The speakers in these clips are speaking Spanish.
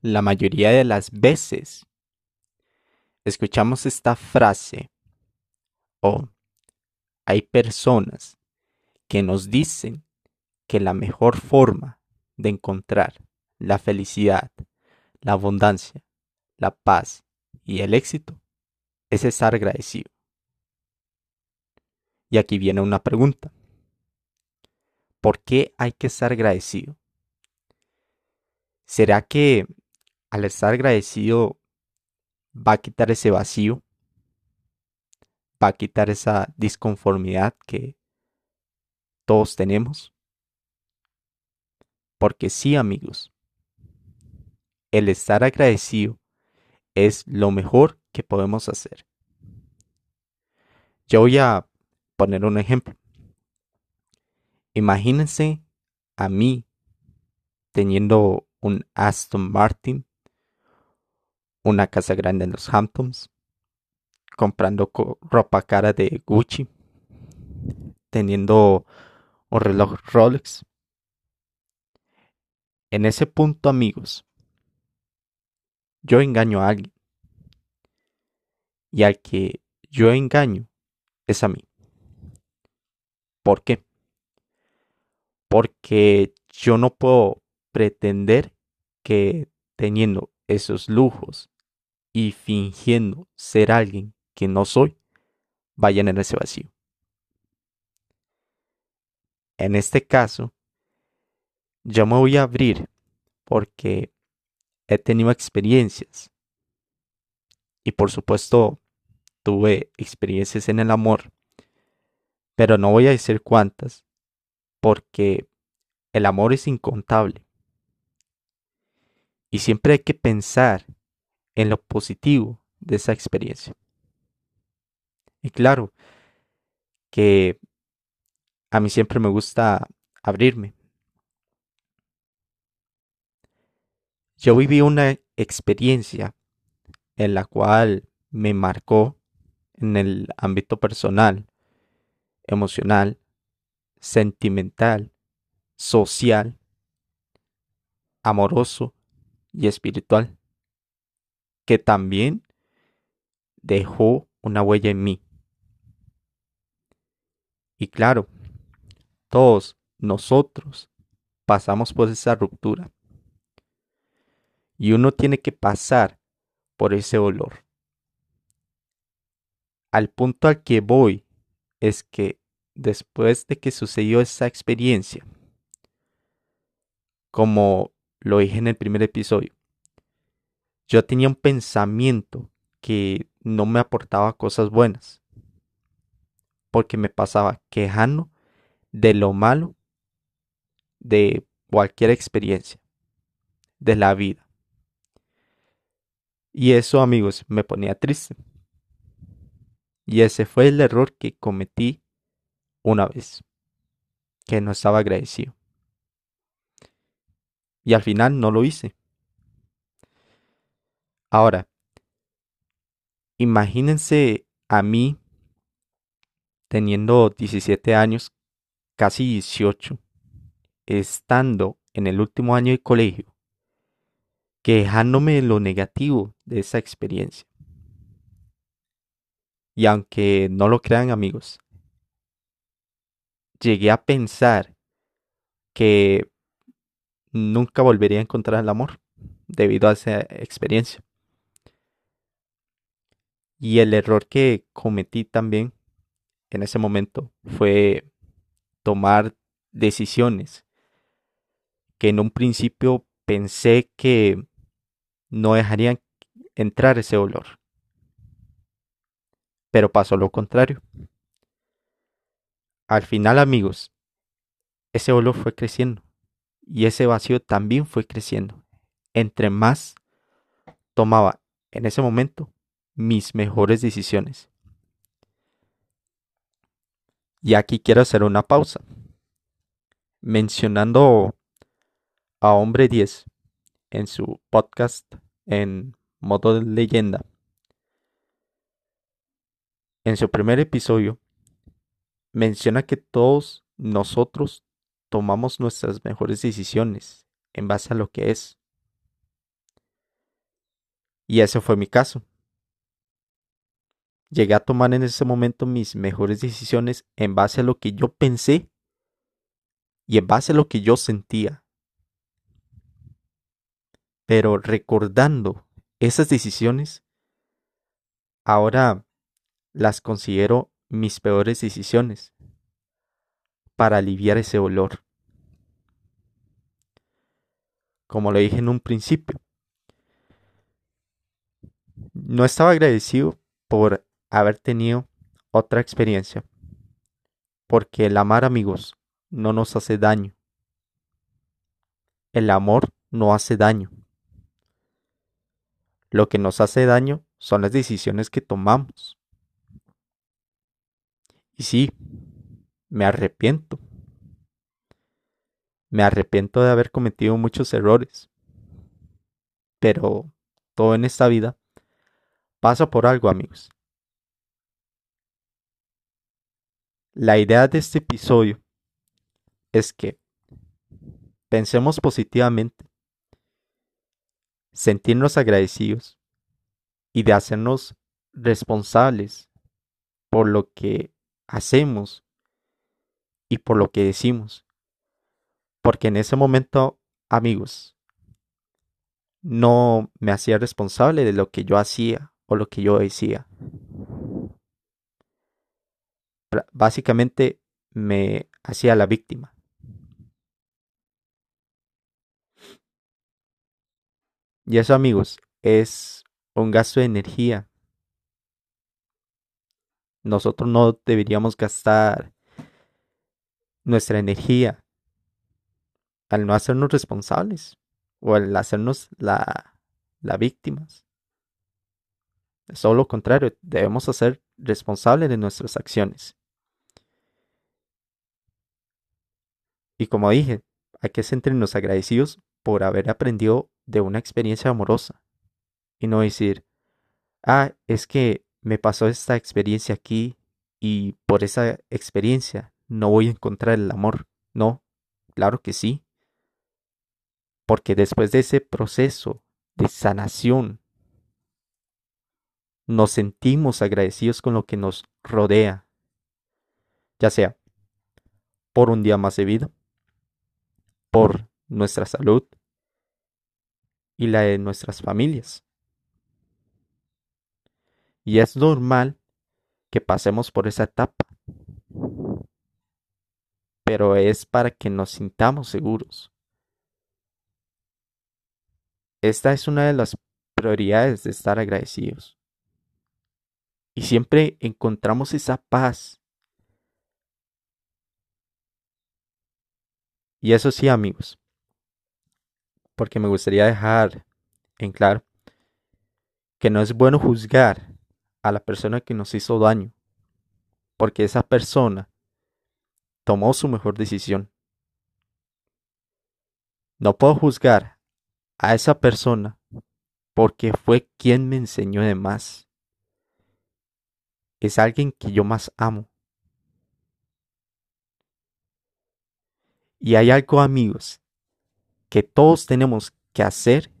la mayoría de las veces escuchamos esta frase o hay personas que nos dicen que la mejor forma de encontrar la felicidad, la abundancia, la paz y el éxito es estar agradecido. Y aquí viene una pregunta. ¿Por qué hay que estar agradecido? ¿Será que al estar agradecido va a quitar ese vacío? ¿Va a quitar esa disconformidad que todos tenemos? Porque sí, amigos, el estar agradecido es lo mejor que podemos hacer. Yo voy a poner un ejemplo. Imagínense a mí teniendo un Aston Martin, una casa grande en los Hamptons, comprando ropa cara de Gucci, teniendo un reloj Rolex. En ese punto, amigos, yo engaño a alguien. Y al que yo engaño es a mí. ¿Por qué? Porque yo no puedo pretender que teniendo esos lujos y fingiendo ser alguien que no soy, vayan en ese vacío. En este caso, yo me voy a abrir porque he tenido experiencias y por supuesto tuve experiencias en el amor, pero no voy a decir cuántas porque el amor es incontable. Y siempre hay que pensar en lo positivo de esa experiencia. Y claro, que a mí siempre me gusta abrirme. Yo viví una experiencia en la cual me marcó en el ámbito personal, emocional, sentimental, social, amoroso y espiritual, que también dejó una huella en mí. Y claro, todos nosotros pasamos por esa ruptura. Y uno tiene que pasar por ese dolor. Al punto al que voy es que después de que sucedió esa experiencia, como lo dije en el primer episodio, yo tenía un pensamiento que no me aportaba cosas buenas, porque me pasaba quejando de lo malo de cualquier experiencia de la vida. Y eso, amigos, me ponía triste. Y ese fue el error que cometí una vez, que no estaba agradecido. Y al final no lo hice. Ahora, imagínense a mí teniendo 17 años, casi 18, estando en el último año de colegio, quejándome de lo negativo de esa experiencia. Y aunque no lo crean amigos, llegué a pensar que nunca volvería a encontrar el amor debido a esa experiencia. Y el error que cometí también en ese momento fue tomar decisiones que en un principio pensé que no dejarían entrar ese olor. Pero pasó lo contrario. Al final, amigos, ese olor fue creciendo y ese vacío también fue creciendo. Entre más tomaba en ese momento mis mejores decisiones. Y aquí quiero hacer una pausa. Mencionando a Hombre 10 en su podcast en modo de leyenda. En su primer episodio menciona que todos nosotros tomamos nuestras mejores decisiones en base a lo que es. Y ese fue mi caso. Llegué a tomar en ese momento mis mejores decisiones en base a lo que yo pensé y en base a lo que yo sentía. Pero recordando esas decisiones, ahora las considero mis peores decisiones para aliviar ese olor. Como lo dije en un principio, no estaba agradecido por haber tenido otra experiencia, porque el amar amigos no nos hace daño. El amor no hace daño. Lo que nos hace daño son las decisiones que tomamos. Y sí, me arrepiento. Me arrepiento de haber cometido muchos errores. Pero todo en esta vida pasa por algo, amigos. La idea de este episodio es que pensemos positivamente sentirnos agradecidos y de hacernos responsables por lo que hacemos y por lo que decimos. Porque en ese momento, amigos, no me hacía responsable de lo que yo hacía o lo que yo decía. Básicamente me hacía la víctima. Y eso, amigos, es un gasto de energía. Nosotros no deberíamos gastar nuestra energía al no hacernos responsables o al hacernos la, la víctimas. Es todo lo contrario, debemos hacer responsables de nuestras acciones. Y como dije, hay que sentirnos agradecidos por haber aprendido de una experiencia amorosa y no decir, ah, es que me pasó esta experiencia aquí y por esa experiencia no voy a encontrar el amor. No, claro que sí. Porque después de ese proceso de sanación, nos sentimos agradecidos con lo que nos rodea, ya sea por un día más de vida, por nuestra salud, y la de nuestras familias. Y es normal que pasemos por esa etapa, pero es para que nos sintamos seguros. Esta es una de las prioridades de estar agradecidos. Y siempre encontramos esa paz. Y eso sí, amigos, porque me gustaría dejar en claro que no es bueno juzgar a la persona que nos hizo daño, porque esa persona tomó su mejor decisión. No puedo juzgar a esa persona porque fue quien me enseñó de más. Es alguien que yo más amo. Y hay algo, amigos, que todos tenemos que hacer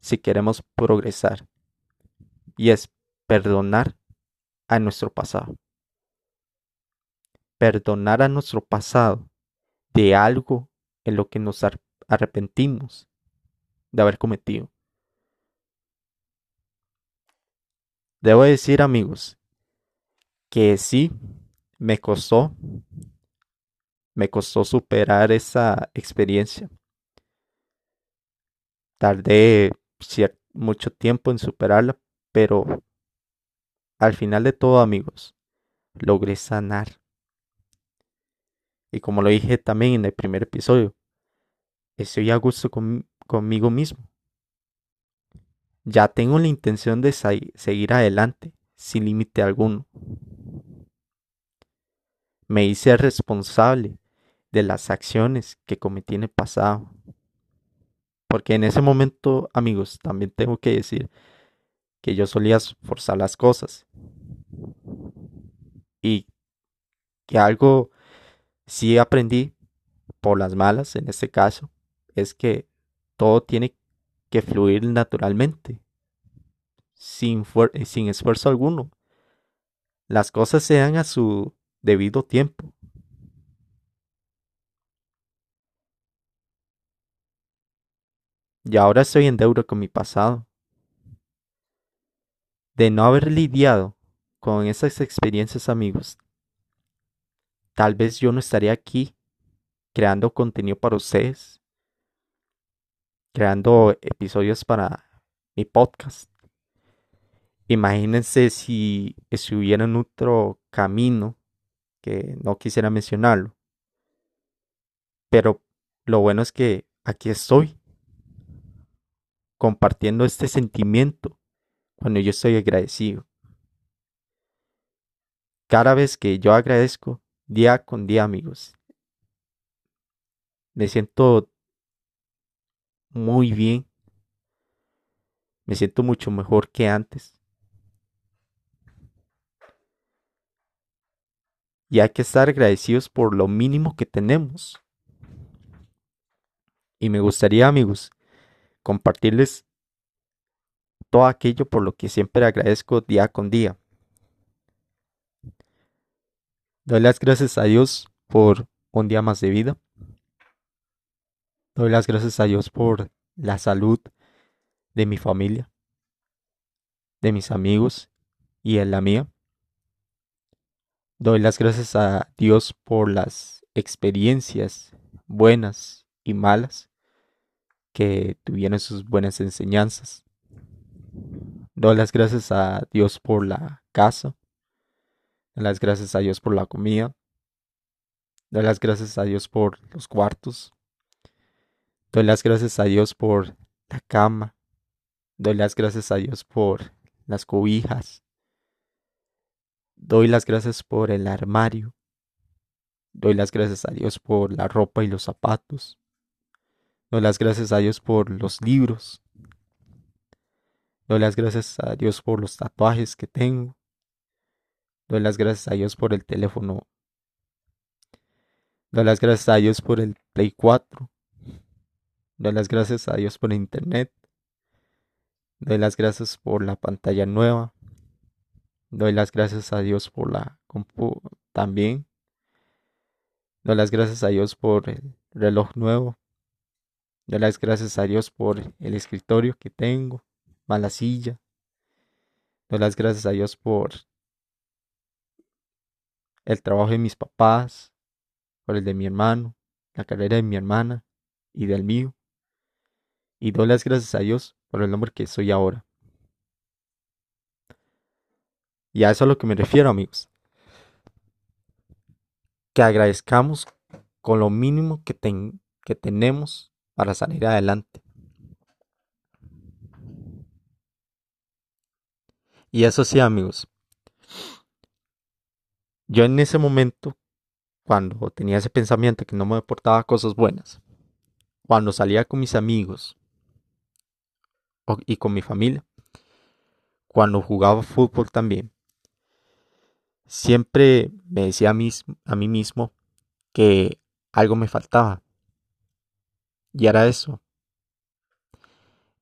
si queremos progresar. Y es perdonar a nuestro pasado. Perdonar a nuestro pasado de algo en lo que nos arrepentimos de haber cometido. Debo decir amigos que sí me costó me costó superar esa experiencia Tardé mucho tiempo en superarla, pero al final de todo, amigos, logré sanar. Y como lo dije también en el primer episodio, estoy a gusto conmigo mismo. Ya tengo la intención de seguir adelante sin límite alguno. Me hice responsable de las acciones que cometí en el pasado. Porque en ese momento, amigos, también tengo que decir que yo solía forzar las cosas. Y que algo sí aprendí por las malas, en este caso, es que todo tiene que fluir naturalmente. sin, sin esfuerzo alguno. Las cosas se dan a su debido tiempo. Y ahora estoy en deuda con mi pasado. De no haber lidiado con esas experiencias, amigos, tal vez yo no estaría aquí creando contenido para ustedes, creando episodios para mi podcast. Imagínense si estuviera en otro camino que no quisiera mencionarlo. Pero lo bueno es que aquí estoy compartiendo este sentimiento cuando yo estoy agradecido. Cada vez que yo agradezco, día con día, amigos, me siento muy bien. Me siento mucho mejor que antes. Y hay que estar agradecidos por lo mínimo que tenemos. Y me gustaría, amigos, compartirles todo aquello por lo que siempre agradezco día con día. Doy las gracias a Dios por un día más de vida. Doy las gracias a Dios por la salud de mi familia, de mis amigos y en la mía. Doy las gracias a Dios por las experiencias buenas y malas que tuvieron sus buenas enseñanzas. Doy las gracias a Dios por la casa. Las gracias a Dios por la comida. Doy las gracias a Dios por los cuartos. Doy las gracias a Dios por la cama. Doy las gracias a Dios por las cobijas. Doy las gracias por el armario. Doy las gracias a Dios por la ropa y los zapatos. Doy las gracias a Dios por los libros. Doy las gracias a Dios por los tatuajes que tengo. Doy las gracias a Dios por el teléfono. Doy las gracias a Dios por el Play 4. Doy las gracias a Dios por Internet. Doy las gracias por la pantalla nueva. Doy las gracias a Dios por la compu también. Doy las gracias a Dios por el reloj nuevo. Doy las gracias a Dios por el escritorio que tengo, mala silla. Doy las gracias a Dios por el trabajo de mis papás, por el de mi hermano, la carrera de mi hermana y del mío. Y doy las gracias a Dios por el hombre que soy ahora. Y a eso es a lo que me refiero, amigos. Que agradezcamos con lo mínimo que, que tenemos para salir adelante. Y eso sí, amigos. Yo en ese momento, cuando tenía ese pensamiento que no me aportaba cosas buenas, cuando salía con mis amigos y con mi familia, cuando jugaba fútbol también, siempre me decía a mí, a mí mismo que algo me faltaba, y era eso.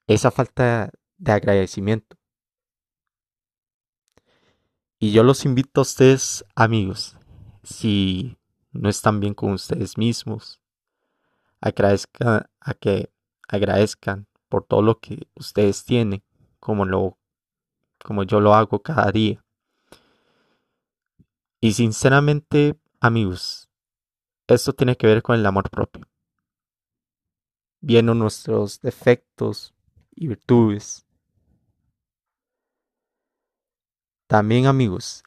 Esa falta de agradecimiento. Y yo los invito a ustedes, amigos, si no están bien con ustedes mismos, a que agradezcan por todo lo que ustedes tienen, como, lo, como yo lo hago cada día. Y sinceramente, amigos, esto tiene que ver con el amor propio viendo nuestros defectos y virtudes. También amigos,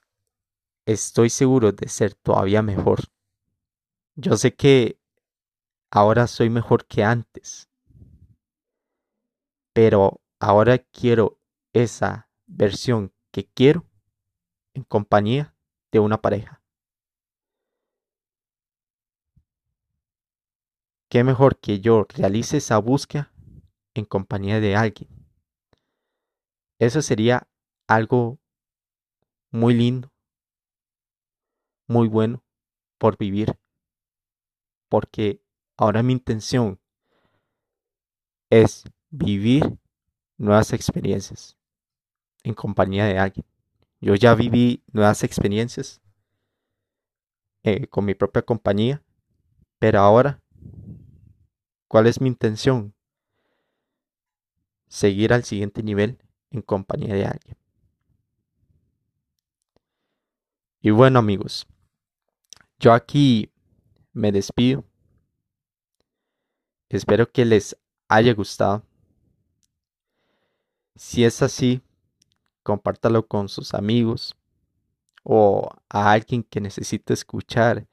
estoy seguro de ser todavía mejor. Yo sé que ahora soy mejor que antes, pero ahora quiero esa versión que quiero en compañía de una pareja. qué mejor que yo realice esa búsqueda en compañía de alguien. Eso sería algo muy lindo, muy bueno por vivir. Porque ahora mi intención es vivir nuevas experiencias. en compañía de alguien. Yo ya viví nuevas experiencias eh, con mi propia compañía, pero ahora, ¿cuál es mi intención? Seguir al siguiente nivel en compañía de alguien. Y bueno amigos, yo aquí me despido. Espero que les haya gustado. Si es así, compártalo con sus amigos o a alguien que necesite escuchar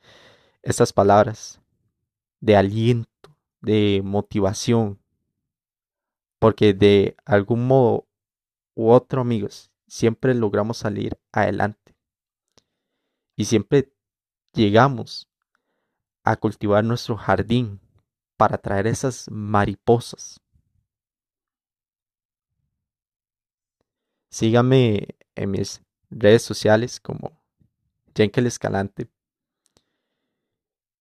estas palabras de aliento, de motivación, porque de algún modo u otro, amigos, siempre logramos salir adelante y siempre llegamos a cultivar nuestro jardín para traer esas mariposas Síganme en mis redes sociales como Jenkel Escalante.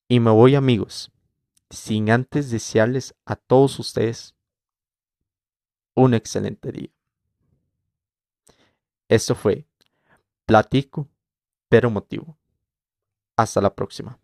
Y me voy amigos, sin antes desearles a todos ustedes un excelente día. Esto fue Platico, pero motivo. Hasta la próxima.